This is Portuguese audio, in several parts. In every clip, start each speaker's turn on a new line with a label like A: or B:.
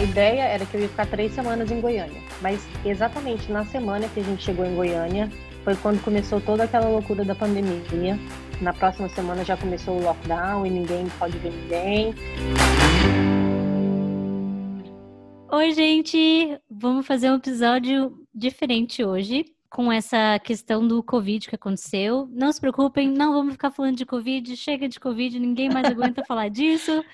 A: a ideia era que eu ia ficar três semanas em Goiânia, mas exatamente na semana que a gente chegou em Goiânia foi quando começou toda aquela loucura da pandemia. Na próxima semana já começou o lockdown e ninguém pode ver ninguém.
B: Oi, gente! Vamos fazer um episódio diferente hoje com essa questão do Covid que aconteceu. Não se preocupem, não vamos ficar falando de Covid, chega de Covid, ninguém mais aguenta falar disso.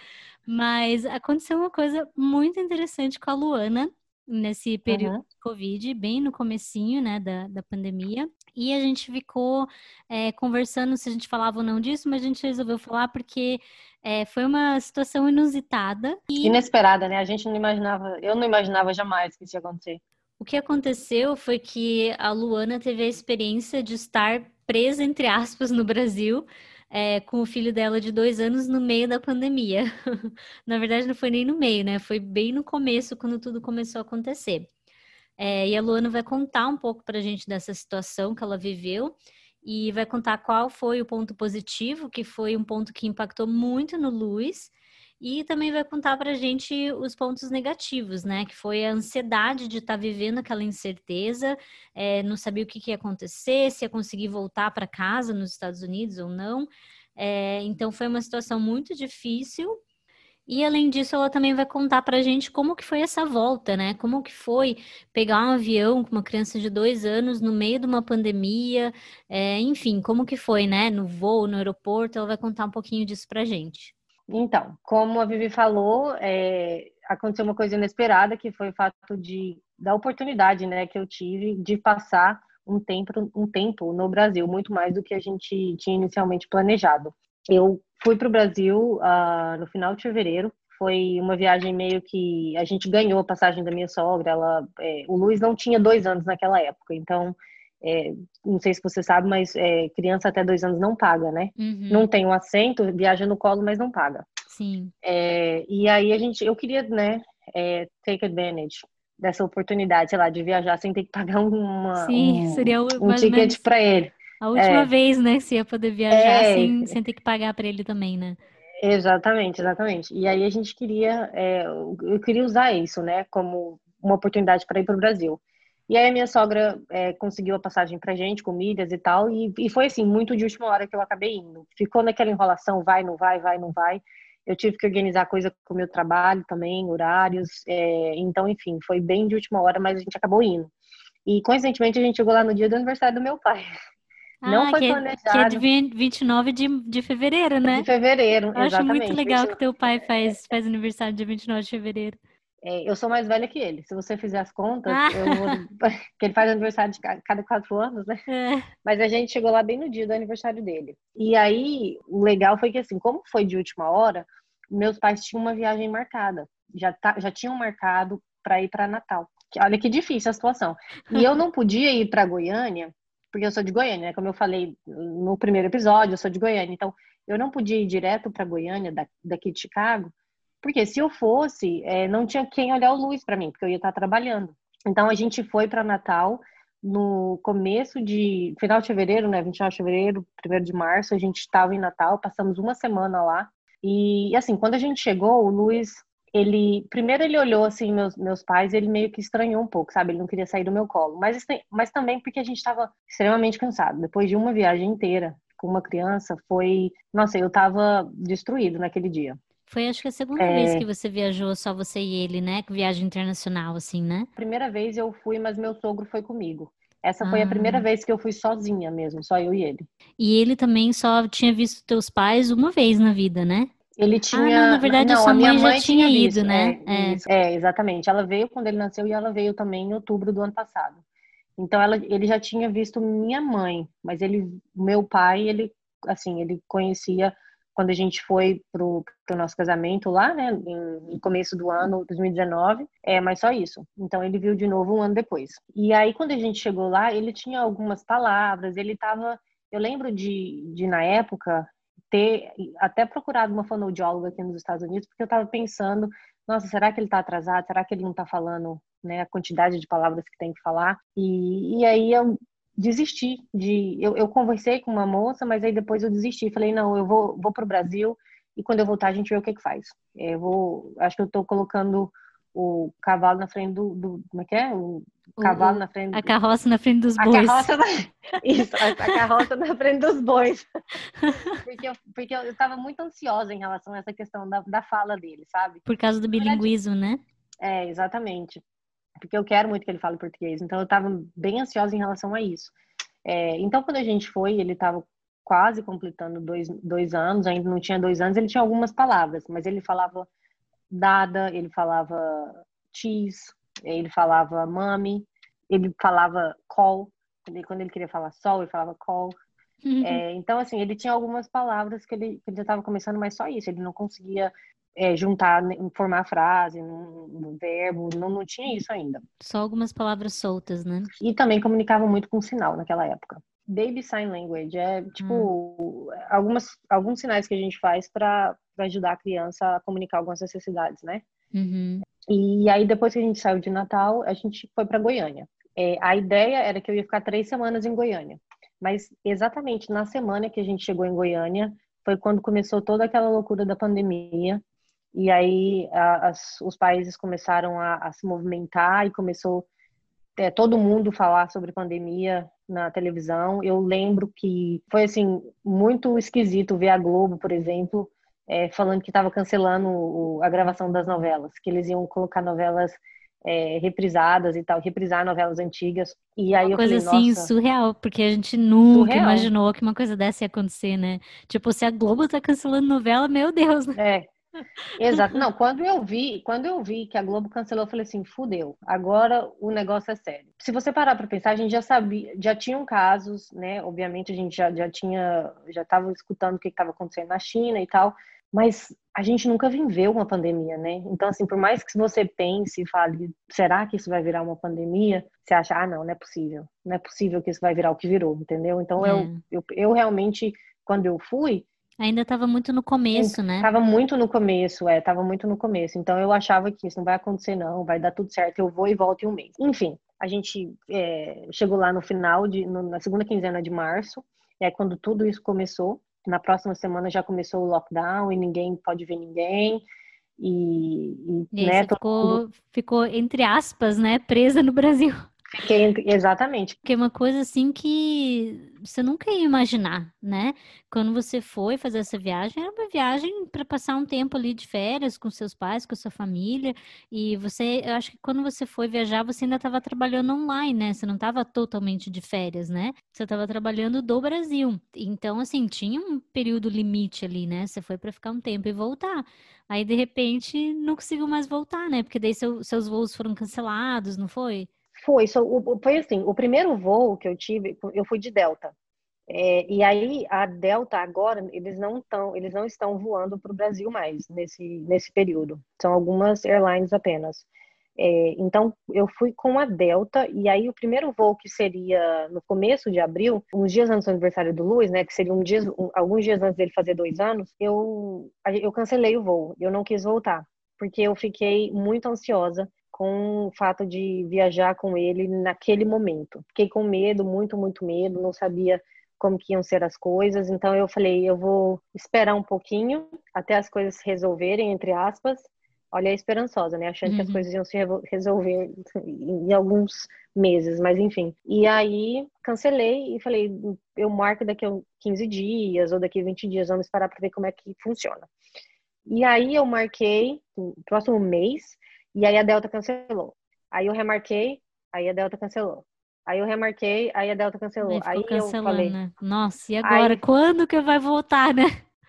B: Mas aconteceu uma coisa muito interessante com a Luana nesse período uhum. de Covid, bem no comecinho, né, da, da pandemia. E a gente ficou é, conversando se a gente falava ou não disso, mas a gente resolveu falar porque é, foi uma situação inusitada.
A: E... Inesperada, né? A gente não imaginava, eu não imaginava jamais que isso ia acontecer.
B: O que aconteceu foi que a Luana teve a experiência de estar presa, entre aspas, no Brasil, é, com o filho dela de dois anos no meio da pandemia. Na verdade, não foi nem no meio, né? Foi bem no começo, quando tudo começou a acontecer. É, e a Luana vai contar um pouco para a gente dessa situação que ela viveu e vai contar qual foi o ponto positivo, que foi um ponto que impactou muito no Luiz, e também vai contar para a gente os pontos negativos, né? Que foi a ansiedade de estar tá vivendo aquela incerteza, é, não sabia o que, que, ia acontecer, se ia conseguir voltar para casa nos Estados Unidos ou não. É, então foi uma situação muito difícil. E além disso, ela também vai contar para a gente como que foi essa volta, né? Como que foi pegar um avião com uma criança de dois anos no meio de uma pandemia, é, enfim, como que foi, né? No voo, no aeroporto, ela vai contar um pouquinho disso para a gente.
A: Então, como a Vivi falou, é, aconteceu uma coisa inesperada, que foi o fato de da oportunidade, né, que eu tive de passar um tempo, um tempo no Brasil, muito mais do que a gente tinha inicialmente planejado. Eu fui para o Brasil uh, no final de fevereiro. Foi uma viagem meio que a gente ganhou a passagem da minha sogra. Ela, é, o Luiz não tinha dois anos naquela época, então é, não sei se você sabe, mas é, criança até dois anos não paga, né? Uhum. Não tem um assento, viaja no colo, mas não paga.
B: Sim.
A: É, e aí a gente, eu queria, né, é, take advantage dessa oportunidade, sei lá, de viajar sem ter que pagar uma,
B: Sim,
A: um,
B: seria
A: o, um ticket para ele.
B: A última é. vez, né, que você ia poder viajar é. sem, sem ter que pagar para ele também, né?
A: Exatamente, exatamente. E aí a gente queria, eu queria usar isso, né, como uma oportunidade para ir para o Brasil. E aí a minha sogra é, conseguiu a passagem pra gente, com milhas e tal, e, e foi assim, muito de última hora que eu acabei indo. Ficou naquela enrolação, vai, não vai, vai, não vai. Eu tive que organizar coisa com o meu trabalho também, horários, é, então, enfim, foi bem de última hora, mas a gente acabou indo. E, coincidentemente, a gente chegou lá no dia do aniversário do meu pai.
B: Ah, não foi que, planejado. Que é de 29 de, de fevereiro, né?
A: De fevereiro,
B: eu
A: exatamente.
B: Acho muito legal que teu pai faz, faz aniversário dia 29 de fevereiro.
A: É, eu sou mais velha que ele. Se você fizer as contas, ah. vou... que ele faz aniversário de cada quatro anos, né? É. Mas a gente chegou lá bem no dia do aniversário dele. E aí, o legal foi que, assim, como foi de última hora, meus pais tinham uma viagem marcada. Já, tá, já tinham marcado para ir para Natal. Olha que difícil a situação. E eu não podia ir para Goiânia, porque eu sou de Goiânia, né? Como eu falei no primeiro episódio, eu sou de Goiânia. Então, eu não podia ir direto para Goiânia, daqui de Chicago, porque se eu fosse, é, não tinha quem olhar o Luiz para mim, porque eu ia estar trabalhando. Então a gente foi para Natal no começo de final de fevereiro, né, 29 de fevereiro, 1 de março, a gente estava em Natal, passamos uma semana lá. E assim, quando a gente chegou, o Luiz, ele primeiro ele olhou assim meus meus pais, ele meio que estranhou um pouco, sabe? Ele não queria sair do meu colo, mas mas também porque a gente estava extremamente cansado, depois de uma viagem inteira com uma criança, foi, nossa, eu estava destruído naquele dia.
B: Foi acho que a segunda é... vez que você viajou, só você e ele, né? Viagem internacional, assim, né?
A: Primeira vez eu fui, mas meu sogro foi comigo. Essa ah. foi a primeira ah. vez que eu fui sozinha mesmo, só eu e ele.
B: E ele também só tinha visto teus pais uma vez na vida, né?
A: Ele tinha. Ah,
B: não, na verdade, não, a sua mãe, mãe, já tinha, tinha ido, né?
A: É, é. é, exatamente. Ela veio quando ele nasceu e ela veio também em outubro do ano passado. Então, ela, ele já tinha visto minha mãe, mas ele, meu pai, ele, assim, ele conhecia quando a gente foi pro, pro nosso casamento lá, né, no começo do ano, 2019, é, mas só isso. Então ele viu de novo um ano depois. E aí quando a gente chegou lá, ele tinha algumas palavras, ele tava, eu lembro de, de na época ter até procurado uma fonoaudióloga aqui nos Estados Unidos, porque eu estava pensando, nossa, será que ele está atrasado? Será que ele não está falando né, a quantidade de palavras que tem que falar? E, e aí eu desisti de. Eu, eu, conversei com uma moça, mas aí depois eu desisti. Falei, não, eu vou, vou para o Brasil e quando eu voltar a gente vê o que, que faz. É, eu vou, acho que eu estou colocando o cavalo na frente do, do como é que é? O, o cavalo na frente.
B: A carroça na frente dos bois.
A: A carroça na... Isso, a, a carroça na frente dos bois. porque eu, porque eu estava muito ansiosa em relação a essa questão da, da fala dele, sabe?
B: Por causa do bilinguismo, né?
A: É, exatamente. Porque eu quero muito que ele fale português. Então eu estava bem ansiosa em relação a isso. É, então quando a gente foi, ele estava quase completando dois, dois anos, ainda não tinha dois anos, ele tinha algumas palavras, mas ele falava dada, ele falava cheese, ele falava mami, ele falava call, quando ele queria falar sol, ele falava call. Uhum. É, então, assim, ele tinha algumas palavras que ele, que ele já estava começando, mas só isso, ele não conseguia é, juntar, formar frase, um, verbo, não, não tinha isso ainda.
B: Só algumas palavras soltas, né?
A: E também comunicava muito com sinal naquela época. Baby Sign Language é tipo hum. algumas, alguns sinais que a gente faz para ajudar a criança a comunicar algumas necessidades, né?
B: Uhum.
A: E aí depois que a gente saiu de Natal, a gente foi para Goiânia. É, a ideia era que eu ia ficar três semanas em Goiânia, mas exatamente na semana que a gente chegou em Goiânia foi quando começou toda aquela loucura da pandemia. E aí a, as, os países começaram a, a se movimentar e começou é, todo mundo falar sobre pandemia na televisão. Eu lembro que foi assim muito esquisito ver a Globo, por exemplo, é, falando que estava cancelando o, a gravação das novelas, que eles iam colocar novelas é, reprisadas e tal, reprisar novelas antigas. E aí
B: uma
A: eu
B: coisa
A: falei,
B: assim
A: Nossa,
B: surreal, porque a gente nunca
A: surreal.
B: imaginou que uma coisa dessa ia acontecer, né? Tipo, se a Globo tá cancelando novela, meu Deus. Né?
A: É, Exato. Não, quando eu vi, quando eu vi que a Globo cancelou, eu falei assim, fudeu. Agora o negócio é sério. Se você parar para pensar, a gente já sabia, já tinham casos, né? Obviamente a gente já, já tinha, já estava escutando o que estava acontecendo na China e tal, mas a gente nunca viveu uma pandemia, né? Então, assim, por mais que você pense e fale, será que isso vai virar uma pandemia? Você acha, ah, não, não é possível. Não é possível que isso vai virar o que virou, entendeu? Então,
B: É.
A: eu, eu, eu realmente, quando eu fui,
B: Ainda estava muito no começo, né?
A: Tava muito no começo, é, tava muito no começo. Então eu achava que isso não vai acontecer, não, vai dar tudo certo, eu vou e volto em um mês. Enfim, a gente é, chegou lá no final, de, no, na segunda quinzena de março, é quando tudo isso começou. Na próxima semana já começou o lockdown e ninguém pode ver ninguém. E, e,
B: E
A: né,
B: ficou,
A: mundo-
B: ficou, entre aspas, né, presa no Brasil.
A: Fiquei entre- exatamente.
B: Porque é uma coisa assim que você nunca ia imaginar, né? Quando você foi fazer essa viagem, era uma viagem para passar um tempo ali de férias com seus pais, com sua família. E você, eu acho que quando você foi viajar, você ainda estava trabalhando online, né? Você não estava totalmente de férias, né? Você estava trabalhando do Brasil. Então, assim, tinha um período limite ali, né? Você foi para ficar um tempo e voltar. Aí, de repente, não conseguiu mais voltar, né? Porque daí seu- seus voos foram cancelados, não foi?
A: Foi, o- foi assim, o primeiro voo que eu tive, eu fui de Delta. É, e aí a Delta agora eles não estão, eles não estão voando para o Brasil mais nesse nesse período. São algumas airlines apenas. É, então eu fui com a Delta e aí o primeiro voo que seria no começo de abril, uns dias antes do aniversário do Luiz, né, que seria um dias, um- alguns dias antes dele fazer dois anos, eu eu cancelei o voo. Eu não quis voltar porque eu fiquei muito ansiosa com o fato de viajar com ele naquele momento. Fiquei com medo, muito, muito medo, não sabia como que iam ser as coisas, então eu falei, eu vou esperar um pouquinho até as coisas se resolverem, entre aspas. Olha, esperançosa, né? Achando que as
B: Uhum.
A: coisas iam se resolver em alguns meses, mas enfim. E aí cancelei e falei, eu marco daqui a 15 dias ou daqui a 20 dias, vamos esperar para ver como é que funciona. E aí eu marquei no próximo mês e aí a Delta cancelou. Aí eu remarquei, aí a Delta cancelou. Aí eu remarquei, aí a Delta cancelou.
B: Aí
A: Aí eu falei,
B: né? Nossa, e agora?
A: Aí-
B: Quando que vai voltar, né?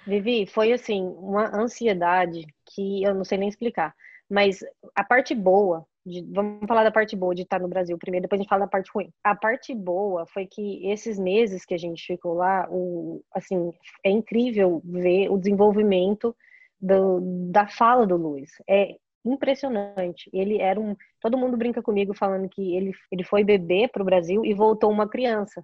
A: Vivi, foi assim, uma ansiedade que eu não sei nem explicar. Mas a parte boa, de- vamos falar da parte boa de estar no Brasil primeiro, depois a gente fala da parte ruim. A parte boa foi que esses meses que a gente ficou lá, o, assim, é incrível ver o desenvolvimento do, da fala do Luiz. É impressionante. Ele era um. Todo mundo brinca comigo falando que ele, ele foi bebê para o Brasil e voltou uma criança.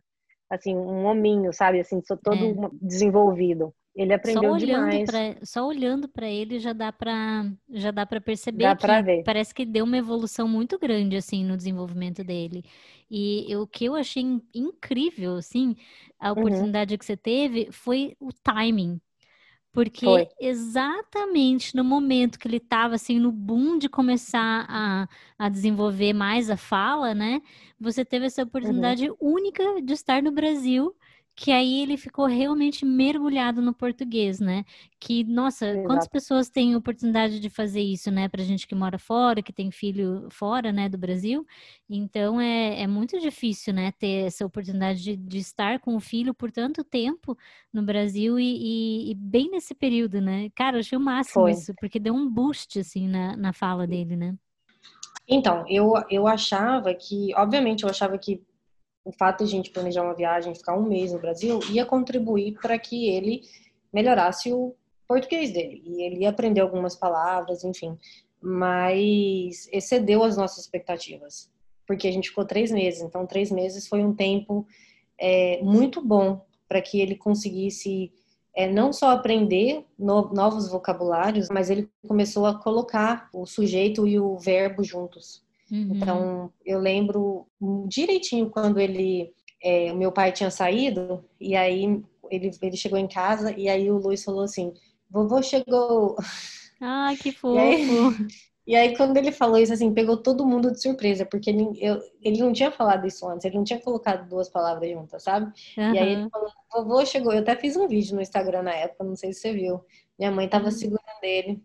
A: Assim, um hominho, sabe? Assim, só todo
B: É.
A: desenvolvido. Ele
B: Só
A: aprendeu
B: olhando
A: demais.
B: para só olhando para ele já dá para já dá para perceber
A: Dá pra ver.
B: parece que deu uma evolução muito grande assim no desenvolvimento dele. E o que eu achei in- incrível assim, a
A: Uhum.
B: oportunidade que você teve foi o timing. Porque Foi. exatamente no momento que ele estava assim no boom de começar a, a desenvolver mais a fala, né? Você teve essa uhum. oportunidade uhum. única de estar no Brasil que aí ele ficou realmente mergulhado no português, né? Que, nossa, Exato. quantas pessoas têm oportunidade de fazer isso, né? Pra gente que mora fora, que tem filho fora, né, do Brasil. Então, é, é muito difícil, né, ter essa oportunidade de, de estar com o filho por tanto tempo no Brasil e, e, e bem nesse período, né? Cara, eu achei o máximo Foi. isso, porque deu um boost, assim, na, na fala dele, né?
A: Então, eu, eu achava que, obviamente, eu achava que o fato de a gente planejar uma viagem, ficar um mês no Brasil, ia contribuir para que ele melhorasse o português dele. E ele ia aprender algumas palavras, enfim. Mas excedeu as nossas expectativas. Porque a gente ficou três meses. Então, três meses foi um tempo é, muito bom para que ele conseguisse é, não só aprender no, novos vocabulários, mas ele começou a colocar o sujeito e o verbo juntos. Uhum. Então, eu lembro direitinho quando ele, é, meu pai tinha saído, e aí ele, ele chegou em casa, e aí o Luiz falou assim: vovô chegou.
B: Ah, que fofo!
A: E aí, e aí, quando ele falou isso, assim, pegou todo mundo de surpresa, porque ele, eu, ele não tinha falado isso antes, ele não tinha colocado duas palavras juntas, sabe? Uhum. E aí ele falou, vovô chegou. Eu até fiz um vídeo no Instagram na época, não sei se você viu. Minha mãe tava uhum. segurando ele.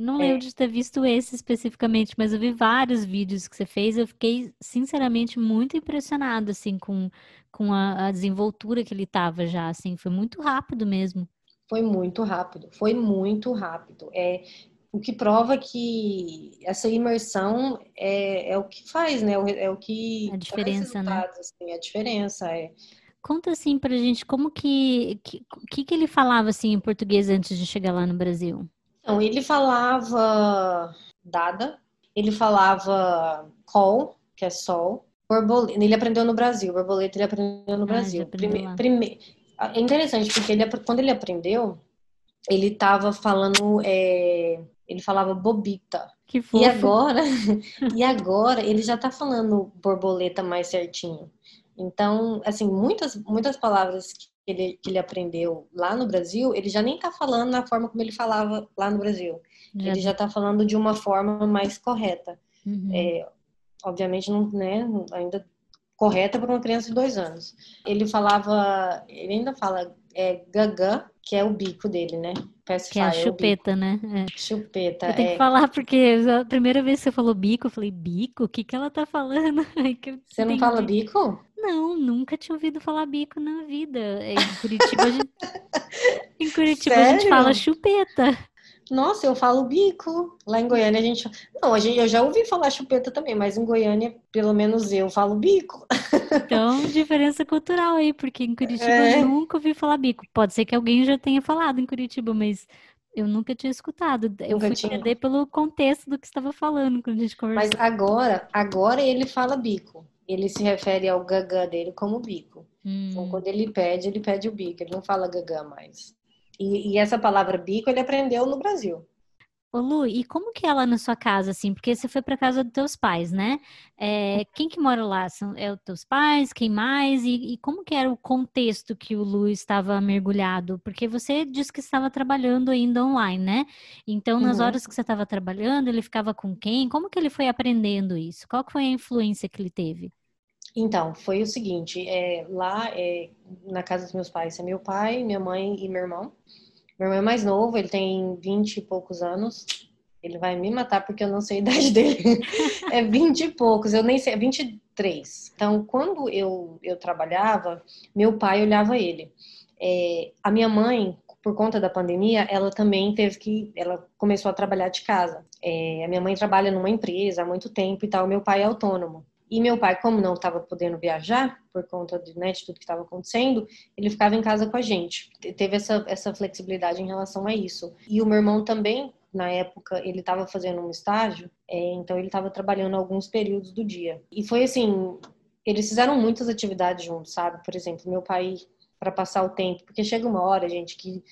B: Eu não lembro é. de ter visto esse especificamente, mas eu vi vários vídeos que você fez. Eu fiquei, sinceramente, muito impressionada, assim, com, com a, a desenvoltura que ele tava já, assim. Foi muito rápido mesmo.
A: Foi muito rápido, foi muito rápido. É, o que prova que essa imersão é, é o que faz, né? É o que
B: a diferença, né?
A: Assim, a diferença é.
B: Conta assim pra gente como que, que que que ele falava assim em português antes de chegar lá no Brasil?
A: Então, ele falava dada, ele falava call, que é sol, borboleta, ele aprendeu no Brasil, borboleta ele aprendeu no ah, Brasil. Prime, prime, é interessante, porque ele, quando ele aprendeu, ele estava falando, é, ele falava bobita.
B: Que fofo.
A: E agora, e agora ele já está falando borboleta mais certinho. Então, assim, muitas, muitas palavras ele, que ele aprendeu lá no Brasil, ele já nem está falando na forma como ele falava lá no Brasil. Já. Ele já está falando de uma forma mais correta. Uhum. É, obviamente, não, né, ainda correta para uma criança de dois anos. Ele falava, ele ainda fala é, gaga, que é o bico dele, né?
B: que é a é chupeta, né?
A: É. Chupeta.
B: Eu tenho é... que falar porque a primeira vez que você falou bico, eu falei, bico? O que, que ela tá falando?
A: você não fala bico?
B: Não, nunca tinha ouvido falar bico na vida. Em Curitiba, a gente, em Curitiba a gente fala chupeta.
A: Nossa, eu falo bico. Lá em Goiânia a gente. Não, a gente, eu já ouvi falar chupeta também, mas em Goiânia, pelo menos eu falo bico.
B: Então, diferença cultural aí, porque em Curitiba é. eu nunca ouvi falar bico. Pode ser que alguém já tenha falado em Curitiba, mas eu nunca tinha escutado. Eu nunca fui tinha. entender pelo contexto do que estava falando quando a gente conversou.
A: Mas agora, agora ele fala bico. Ele se refere ao gagã dele como bico. Então, hum. Então, quando ele pede, ele pede o bico. Ele não fala gagã mais. E, e, essa palavra bico ele aprendeu no Brasil.
B: Ô Lu, e como que é lá na sua casa, assim? Porque você foi para casa dos teus pais, né? É, quem que mora lá? São é os teus pais? Quem mais? E, e, como que era o contexto que o Lu estava mergulhado? Porque você disse que estava trabalhando ainda online, né? Então, nas uhum. horas que você estava trabalhando, ele ficava com quem? Como que ele foi aprendendo isso? Qual que foi a influência que ele teve?
A: Então, foi o seguinte, é, lá é, na casa dos meus pais é meu pai, minha mãe e meu irmão. Meu irmão é mais novo, ele tem vinte e poucos anos. Ele vai me matar porque eu não sei a idade dele. é vinte e poucos, eu nem sei, é 23. Então, quando eu, eu trabalhava, meu pai olhava ele. É, a minha mãe, por conta da pandemia, ela também teve que, ela começou a trabalhar de casa. É, a minha mãe trabalha numa empresa há muito tempo e tal, meu pai é autônomo. E meu pai, como não estava podendo viajar, por conta de, né, de tudo que estava acontecendo, ele ficava em casa com a gente. Teve essa, essa flexibilidade em relação a isso. E o meu irmão também, na época, ele estava fazendo um estágio, é, então ele estava trabalhando alguns períodos do dia. E foi assim, eles fizeram muitas atividades juntos, sabe? Por exemplo, meu pai, para passar o tempo, porque chega uma hora, gente, que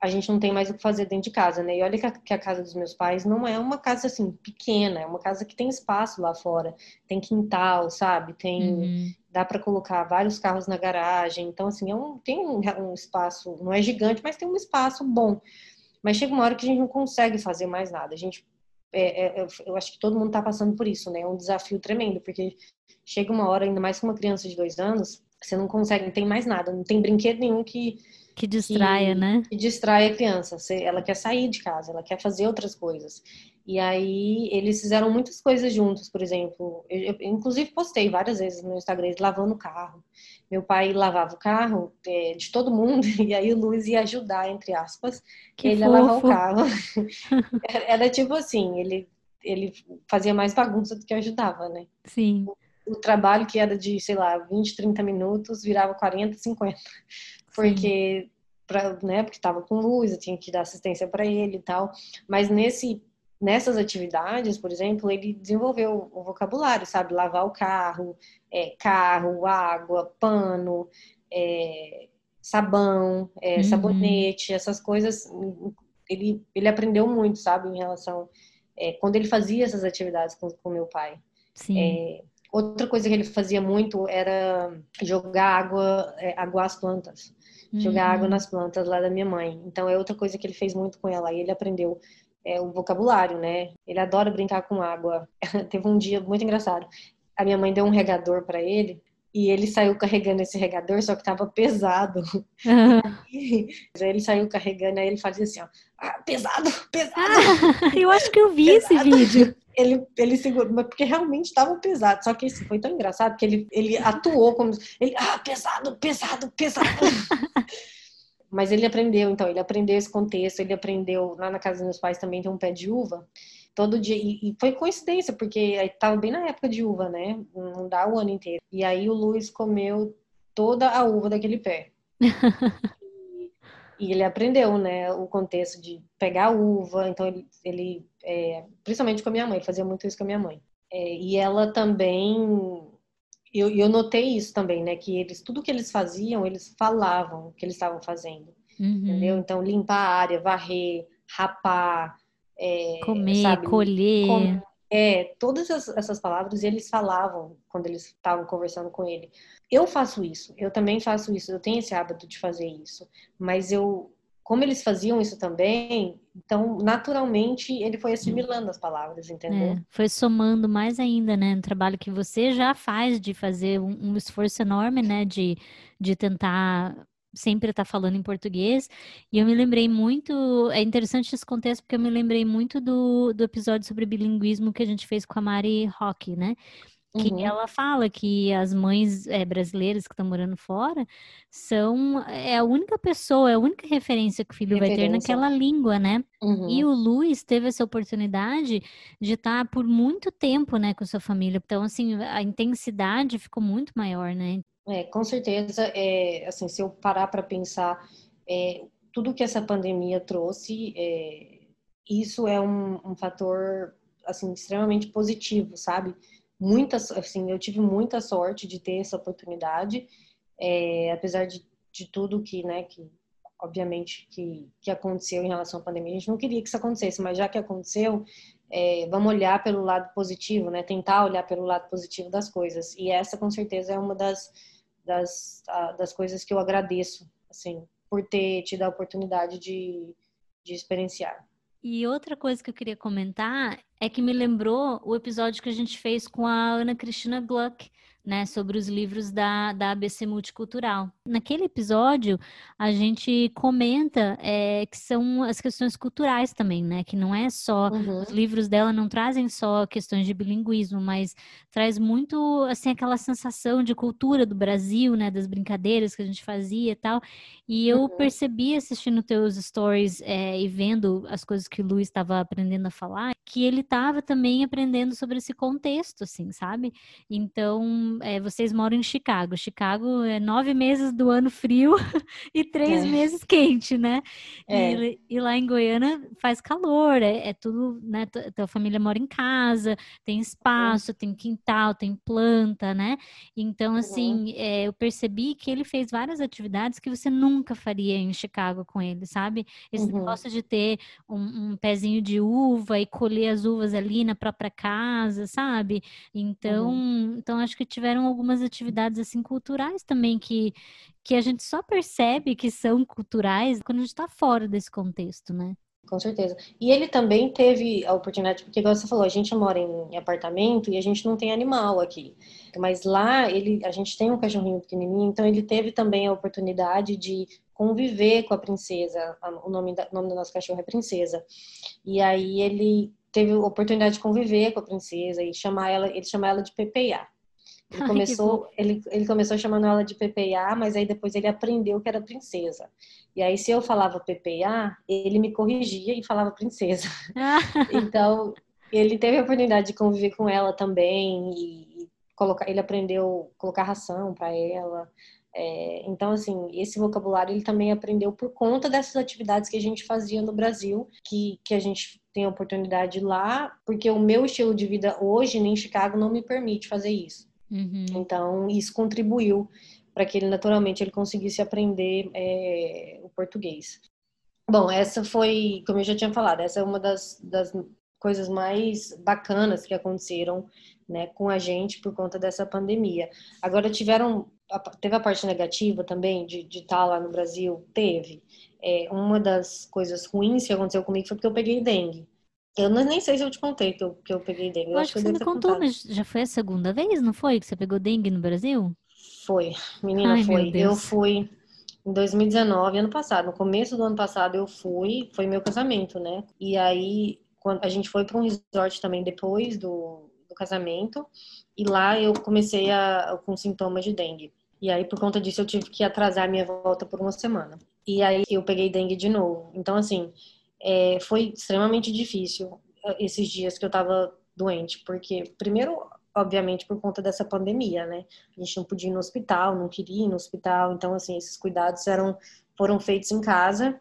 A: a gente não tem mais o que fazer dentro de casa, né? E olha que a, que a, casa dos meus pais não é uma casa assim pequena, é uma casa que tem espaço lá fora, tem quintal, sabe? Tem uhum. dá para colocar vários carros na garagem, então assim é um, tem um, um, espaço, não é gigante, mas tem um espaço bom. Mas chega uma hora que a gente não consegue fazer mais nada. A gente é, é, eu acho que todo mundo está passando por isso, né? É um desafio tremendo, porque chega uma hora, ainda mais com uma criança de dois anos, você não consegue, não tem mais nada, não tem brinquedo nenhum que
B: que distraia,
A: que,
B: né?
A: Que distrai a criança. Ela quer sair de casa, ela quer fazer outras coisas. E aí eles fizeram muitas coisas juntos, por exemplo. Eu, eu inclusive postei várias vezes no Instagram lavando o carro. Meu pai lavava o carro é, de todo mundo e aí o Luiz ia ajudar, entre aspas, que ele fofo. a lavar o carro. Era tipo assim, ele ele fazia mais bagunça do que ajudava, né?
B: Sim.
A: O, trabalho que era de, sei lá, 20, 30 minutos virava 40, 50 porque pra, né, porque estava com luz, eu tinha que dar assistência para ele e tal. Mas nesse nessas atividades, por exemplo, ele desenvolveu o vocabulário, sabe, lavar o carro, é, carro, água, pano, é, sabão, é, uhum. sabonete, essas coisas. Ele ele aprendeu muito, sabe, em relação é, quando ele fazia essas atividades com, com meu pai.
B: Sim.
A: É, outra coisa que ele fazia muito era jogar água, é, aguar as plantas jogar uhum. água nas plantas lá da minha mãe. Então é outra coisa que ele fez muito com ela. E ele aprendeu é, o vocabulário, né? Ele adora brincar com água. Teve um dia muito engraçado. A minha mãe deu um regador para ele e ele saiu carregando esse regador, só que tava pesado. Uhum. E, ele saiu carregando, aí ele fazia assim, ó, ah, pesado, pesado. Ah,
B: eu acho que eu vi pesado. esse vídeo
A: ele, ele segurou, mas porque realmente estava pesado. Só que isso foi tão engraçado que ele, ele atuou como. Ele, ah, pesado, pesado, pesado. mas ele aprendeu, então, ele aprendeu esse contexto, ele aprendeu. Lá na casa dos meus pais também tem um pé de uva. Todo dia, e, e foi coincidência, porque estava bem na época de uva, né? Não dá o ano inteiro. E aí o Luiz comeu toda a uva daquele pé. E ele aprendeu, né, o contexto de pegar uva, então ele, ele é, principalmente com a minha mãe, ele fazia muito isso com a minha mãe. É, e ela também, eu, eu notei isso também, né, que eles, tudo que eles faziam, eles falavam que eles estavam fazendo, uhum. entendeu? Então, limpar a área, varrer, rapar, é,
B: comer, sabe, colher. Com,
A: é, todas essas palavras eles falavam quando eles estavam conversando com ele. Eu faço isso, eu também faço isso, eu tenho esse hábito de fazer isso, mas eu, como eles faziam isso também, então naturalmente ele foi assimilando as palavras, entendeu? É,
B: foi somando mais ainda, né, no trabalho que você já faz de fazer um, um esforço enorme, né, de, de tentar sempre estar falando em português. E eu me lembrei muito, é interessante esse contexto, porque eu me lembrei muito do, do episódio sobre bilinguismo que a gente fez com a Mari Rock, né? que uhum. ela fala que as mães é, brasileiras que estão morando fora são é a única pessoa, é a única referência que o filho referência. vai ter naquela língua, né? Uhum. E o Luiz teve essa oportunidade de estar por muito tempo, né, com sua família. Então, assim, a intensidade ficou muito maior, né?
A: É, com certeza, é, assim, se eu parar para pensar, é, tudo que essa pandemia trouxe, é, isso é um, um fator, assim, extremamente positivo, sabe? muitas, assim, eu tive muita sorte de ter essa oportunidade, é, apesar de, de tudo que, né, que obviamente que, que aconteceu em relação à pandemia, a gente não queria que isso acontecesse, mas já que aconteceu, é, vamos olhar pelo lado positivo, né, tentar olhar pelo lado positivo das coisas, e essa com certeza é uma das, das, das coisas que eu agradeço, assim, por ter tido a oportunidade de, de experienciar.
B: E outra coisa que eu queria comentar é que me lembrou o episódio que a gente fez com a Ana Cristina Gluck, né, sobre os livros da, da ABC Multicultural. Naquele episódio, a gente comenta é, que são as questões culturais também, né, que não é só, uhum. os livros dela não trazem só questões de bilinguismo, mas traz muito, assim, aquela sensação de cultura do Brasil, né, das brincadeiras que a gente fazia e tal, e eu uhum. percebi assistindo teus stories é, e vendo as coisas que o Luiz estava aprendendo a falar, que ele estava também aprendendo sobre esse contexto, assim, sabe? Então, é, vocês moram em Chicago. Chicago é nove meses do ano frio e três é. meses quente, né? É. E, e, lá em Goiânia faz calor, é, é tudo, né? Tua família mora em casa, tem espaço, tem quintal, tem planta, né? Então, uhum. assim, é, eu percebi que ele fez várias atividades que você nunca faria em Chicago com ele, sabe? Esse uhum. negócio de ter um, um pezinho de uva e colher as uvas ali na própria casa, sabe? Então, uhum. então acho que tiveram algumas atividades assim culturais também que que a gente só percebe que são culturais quando a gente está fora desse contexto, né?
A: Com certeza. E ele também teve a oportunidade, porque igual você falou, a gente mora em apartamento e a gente não tem animal aqui. Mas lá ele, a gente tem um cachorrinho pequenininho, então ele teve também a oportunidade de conviver com a princesa. O nome, da, nome do nosso cachorro é Princesa. E aí ele teve a oportunidade de conviver com a princesa e chamar ela, ele chama ela de PPA. Ele Ai, começou, ele, ele começou chamando ela de PPA, mas aí depois ele aprendeu que era princesa. E aí, se eu falava PPA, ele me corrigia e falava princesa. então, ele teve a oportunidade de conviver com ela também e, colocar, ele aprendeu a colocar ração para ela. É, então, assim, esse vocabulário ele também aprendeu por conta dessas atividades que a gente fazia no Brasil, que, que a gente tem a oportunidade lá, porque o meu estilo de vida hoje em Chicago não me permite fazer isso. Uhum. Então, isso contribuiu para que ele naturalmente ele conseguisse aprender é, o português. Bom, essa foi, como eu já tinha falado, essa é uma das, das coisas mais bacanas que aconteceram né, com a gente por conta dessa pandemia. Agora tiveram teve a parte negativa também de, de estar lá no Brasil? Teve. É, uma das coisas ruins que aconteceu comigo foi porque eu peguei dengue. Eu nem sei se eu te contei que eu, que eu peguei dengue.
B: Eu, acho que, que você me contou, contado. mas já foi a segunda vez, não foi? Que você pegou dengue no Brasil?
A: Foi. Menina, Ai, foi. Eu fui em 2019, ano passado. No começo do ano passado eu fui, foi meu casamento, né? E aí quando a gente foi para um resort também depois do, do casamento. E lá eu comecei a, com sintomas de dengue. E aí, por conta disso, eu tive que atrasar minha volta por uma semana. E aí eu peguei dengue de novo. Então, assim, é, foi extremamente difícil eh, esses dias que eu tava doente, porque, primeiro, obviamente, por conta dessa pandemia, né? A gente não podia ir no hospital, não queria ir no hospital, então, assim, esses cuidados eram, foram feitos em casa.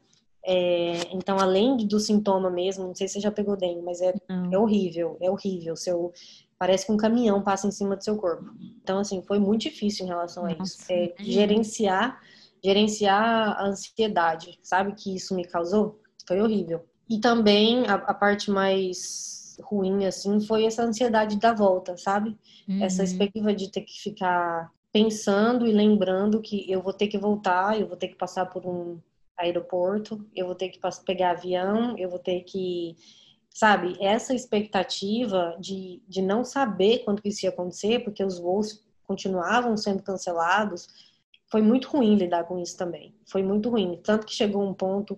A: É, então, além do sintoma mesmo, não sei se você já pegou dengue, mas é, é horrível, é horrível. Seu, parece que um caminhão passa em cima do seu corpo. Então, assim, foi muito difícil em relação a isso. É, gerenciar, gerenciar a ansiedade, sabe que isso me causou? Foi horrível. E também a, a parte mais ruim, assim, foi essa ansiedade da volta, sabe? Uhum. Essa expectativa de ter que ficar pensando e lembrando que eu vou ter que voltar, eu vou ter que passar por um aeroporto, eu vou ter que pegar avião, eu vou ter que sabe, essa expectativa de, de não saber quando que isso ia acontecer, porque os voos continuavam sendo cancelados, foi muito ruim lidar com isso também. Foi muito ruim. Tanto que chegou um ponto,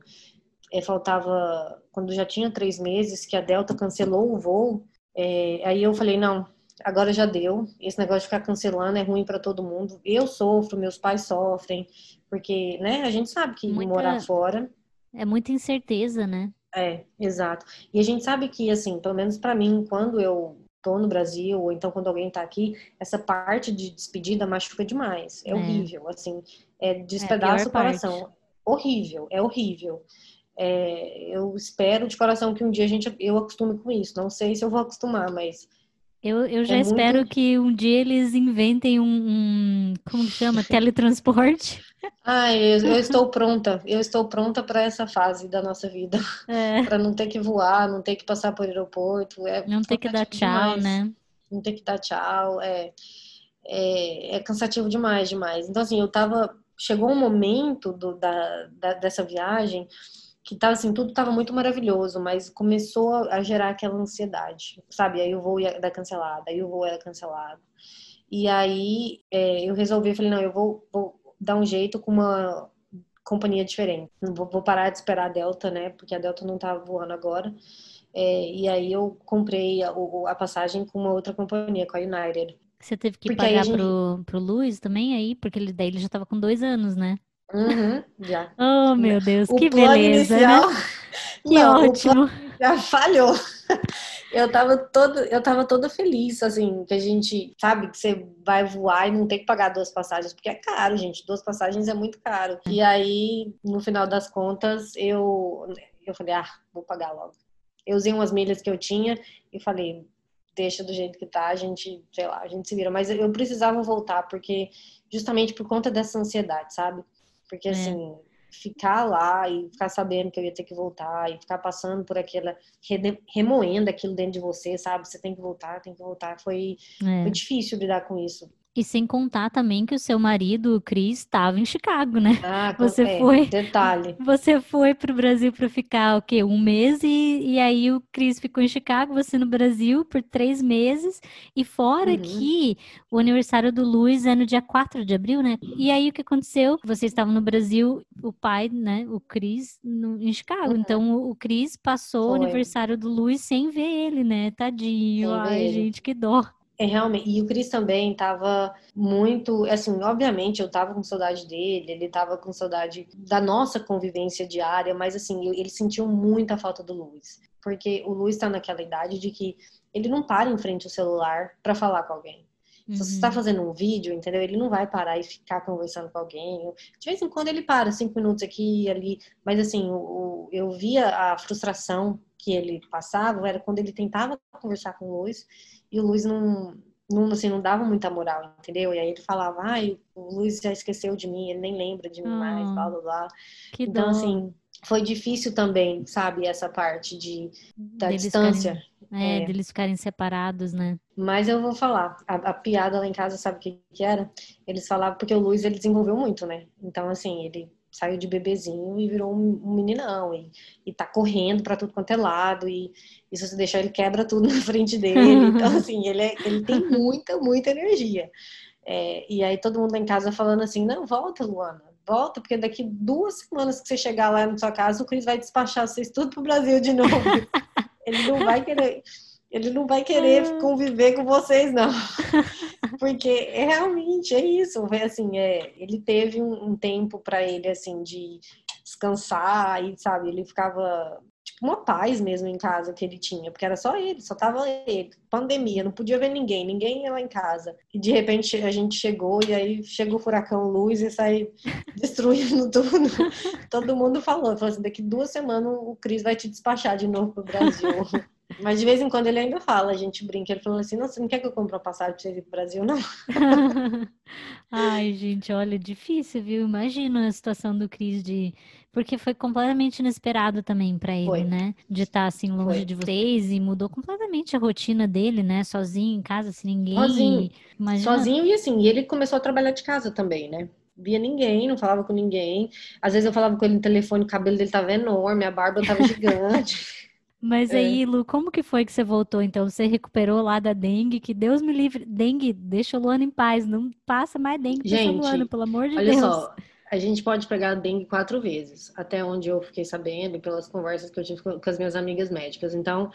A: é, faltava, quando já tinha três meses, que a Delta cancelou o voo, é, aí eu falei, não, agora já deu. Esse negócio de ficar cancelando é ruim para todo mundo. Eu sofro, meus pais sofrem, porque, né, a gente sabe que Muita... morar fora...
B: É muita incerteza, né?
A: É, exato. E a gente sabe que, assim, pelo menos para mim, quando eu tô no Brasil, ou então quando alguém tá aqui, essa parte de despedida machuca demais. É, é. horrível, assim, é despedaça é o coração. Horrível, é horrível. É, eu espero de coração que um dia a gente, eu acostume com isso. Não sei se eu vou acostumar, mas
B: eu, eu já é espero muito... que um dia eles inventem um, um como chama, teletransporte.
A: Ah, eu, eu, estou pronta. Eu estou pronta para essa fase da nossa vida. É. para não ter que voar, não ter que passar por aeroporto. É
B: não ter que dar tchau,
A: demais.
B: né?
A: Não ter que dar tchau. É, é, é, cansativo demais, demais. Então, assim, eu tava. Chegou um momento do, da, da, dessa viagem que tava assim, tudo tava muito maravilhoso, mas começou a gerar aquela ansiedade, sabe? Aí o voo ia dar cancelado, aí o voo era cancelado. E aí é, eu resolvi, falei, não, eu vou, vou dar um jeito com uma companhia diferente. Vou, vou, parar de esperar a Delta, né? Porque a Delta não tá voando agora. É, e aí eu comprei a, a, passagem com uma outra companhia, com a United.
B: Você teve que porque pagar gente... pro, pro Luiz também aí? Porque ele, daí ele já tava com dois anos, né?
A: Uhum, já.
B: Oh, meu Deus, o que beleza, né? inicial... né? Que não, ótimo.
A: já falhou. eu tava todo, eu tava toda feliz, assim, que a gente sabe que você vai voar e não tem que pagar duas passagens, porque é caro, gente. Duas passagens é muito caro. E aí, no final das contas, eu, eu falei, ah, vou pagar logo. Eu usei umas milhas que eu tinha e falei, deixa do jeito que tá, a gente, sei lá, a gente se vira. Mas eu precisava voltar, porque justamente por conta dessa ansiedade, sabe? Porque é. assim, ficar lá e ficar sabendo que eu ia ter que voltar e ficar passando por aquela remoendo aquilo dentro de você, sabe? Você tem que voltar, tem que voltar. Foi, é. foi difícil lidar com isso.
B: E sem contar também que o seu marido, o Cris, estava em Chicago, né?
A: Ah, você é, foi. Detalhe.
B: Você foi para o Brasil para ficar o quê? Um mês e, e aí o Cris ficou em Chicago, você no Brasil por três meses. E fora uhum. que o aniversário do Luiz é no dia 4 de abril, né? E aí o que aconteceu? Você estava no Brasil, o pai, né? O Cris em Chicago. Uhum. Então o, Cris passou foi. o aniversário do Luiz sem ver ele, né? Tadinho. Sem Ai, gente, que dó.
A: É, realmente. E o Cris também estava muito. Assim, obviamente eu estava com saudade dele, ele estava com saudade da nossa convivência diária, mas assim, ele sentiu muita falta do Luiz. Porque o Luiz está naquela idade de que ele não para em frente ao celular para falar com alguém. Uhum. Se você está uhum. fazendo um vídeo, entendeu? Ele não vai parar e ficar conversando com alguém. De vez em quando ele para, cinco minutos aqui e ali. Mas assim, o, eu via a frustração que ele passava, era quando ele tentava conversar com o Luiz e o Luiz não, não, assim, não dava muita moral, entendeu? E aí ele falava, ai, o Luiz já esqueceu de mim, ele nem lembra de mim ah, mais, blá, blá, blá. então, dó. assim, foi difícil também, sabe, essa parte de, da deles distância.
B: É, é, deles ficarem separados, né?
A: Mas eu vou falar, a, a piada lá em casa, sabe o que, que era? Eles falavam, porque o Luiz, ele desenvolveu muito, né? Então, assim, ele saiu de bebezinho e virou um, meninão e, e tá correndo para tudo quanto é lado e, e se você deixar ele quebra tudo na frente dele então assim ele, é, ele tem muita muita energia é, e aí todo mundo lá em casa falando assim não volta Luana volta porque daqui duas semanas que você chegar lá na sua casa o Cris vai despachar vocês tudo pro Brasil de novo ele não vai querer ele não vai querer ah. conviver com vocês, não. Porque é, realmente é isso. É assim, é, ele teve um, um tempo para ele, assim, de descansar e, sabe, ele ficava uma paz mesmo em casa que ele tinha, porque era só ele, só tava ele. Pandemia, não podia ver ninguém, ninguém ia lá em casa. E de repente a gente chegou e aí chegou o furacão luz e saiu destruindo tudo. Todo mundo falou, falou assim, daqui duas semanas o Cris vai te despachar de novo pro Brasil. Mas de vez em quando ele ainda fala, a gente brinca, ele falou assim, não, você não quer que eu compre uma passagem pra você ir pro Brasil, não?
B: Ai, gente, olha, difícil, viu? Imagina a situação do Cris de... Porque foi completamente inesperado também para ele, foi. né? De estar tá, assim longe foi. de vocês e mudou completamente a rotina dele, né? Sozinho em casa, sem ninguém.
A: Sozinho. Imagina... Sozinho e assim, e ele começou a trabalhar de casa também, né? via ninguém, não falava com ninguém. Às vezes eu falava com ele no telefone, o cabelo dele tava enorme, a barba tava gigante.
B: Mas é. aí, Lu, como que foi que você voltou? Então, você recuperou lá da dengue, que Deus me livre. Dengue, deixa o Luana em paz, não passa mais dengue pra Luana, pelo amor de
A: olha
B: Deus.
A: Olha só, a gente pode pegar dengue quatro vezes, até onde eu fiquei sabendo, pelas conversas que eu tive com as minhas amigas médicas. Então,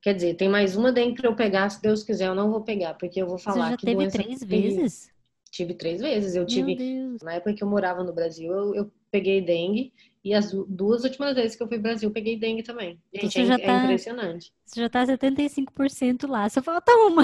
A: quer dizer, tem mais uma dengue pra eu pegar, se Deus quiser, eu não vou pegar, porque eu vou falar
B: você já
A: que
B: teve três vezes?
A: Tive três vezes. Eu tive, na época que eu morava no Brasil, eu, eu peguei dengue e as duas últimas vezes que eu fui ao Brasil, peguei dengue também. Gente, você é, já é tá, impressionante.
B: Você já tá 75% lá, só falta uma.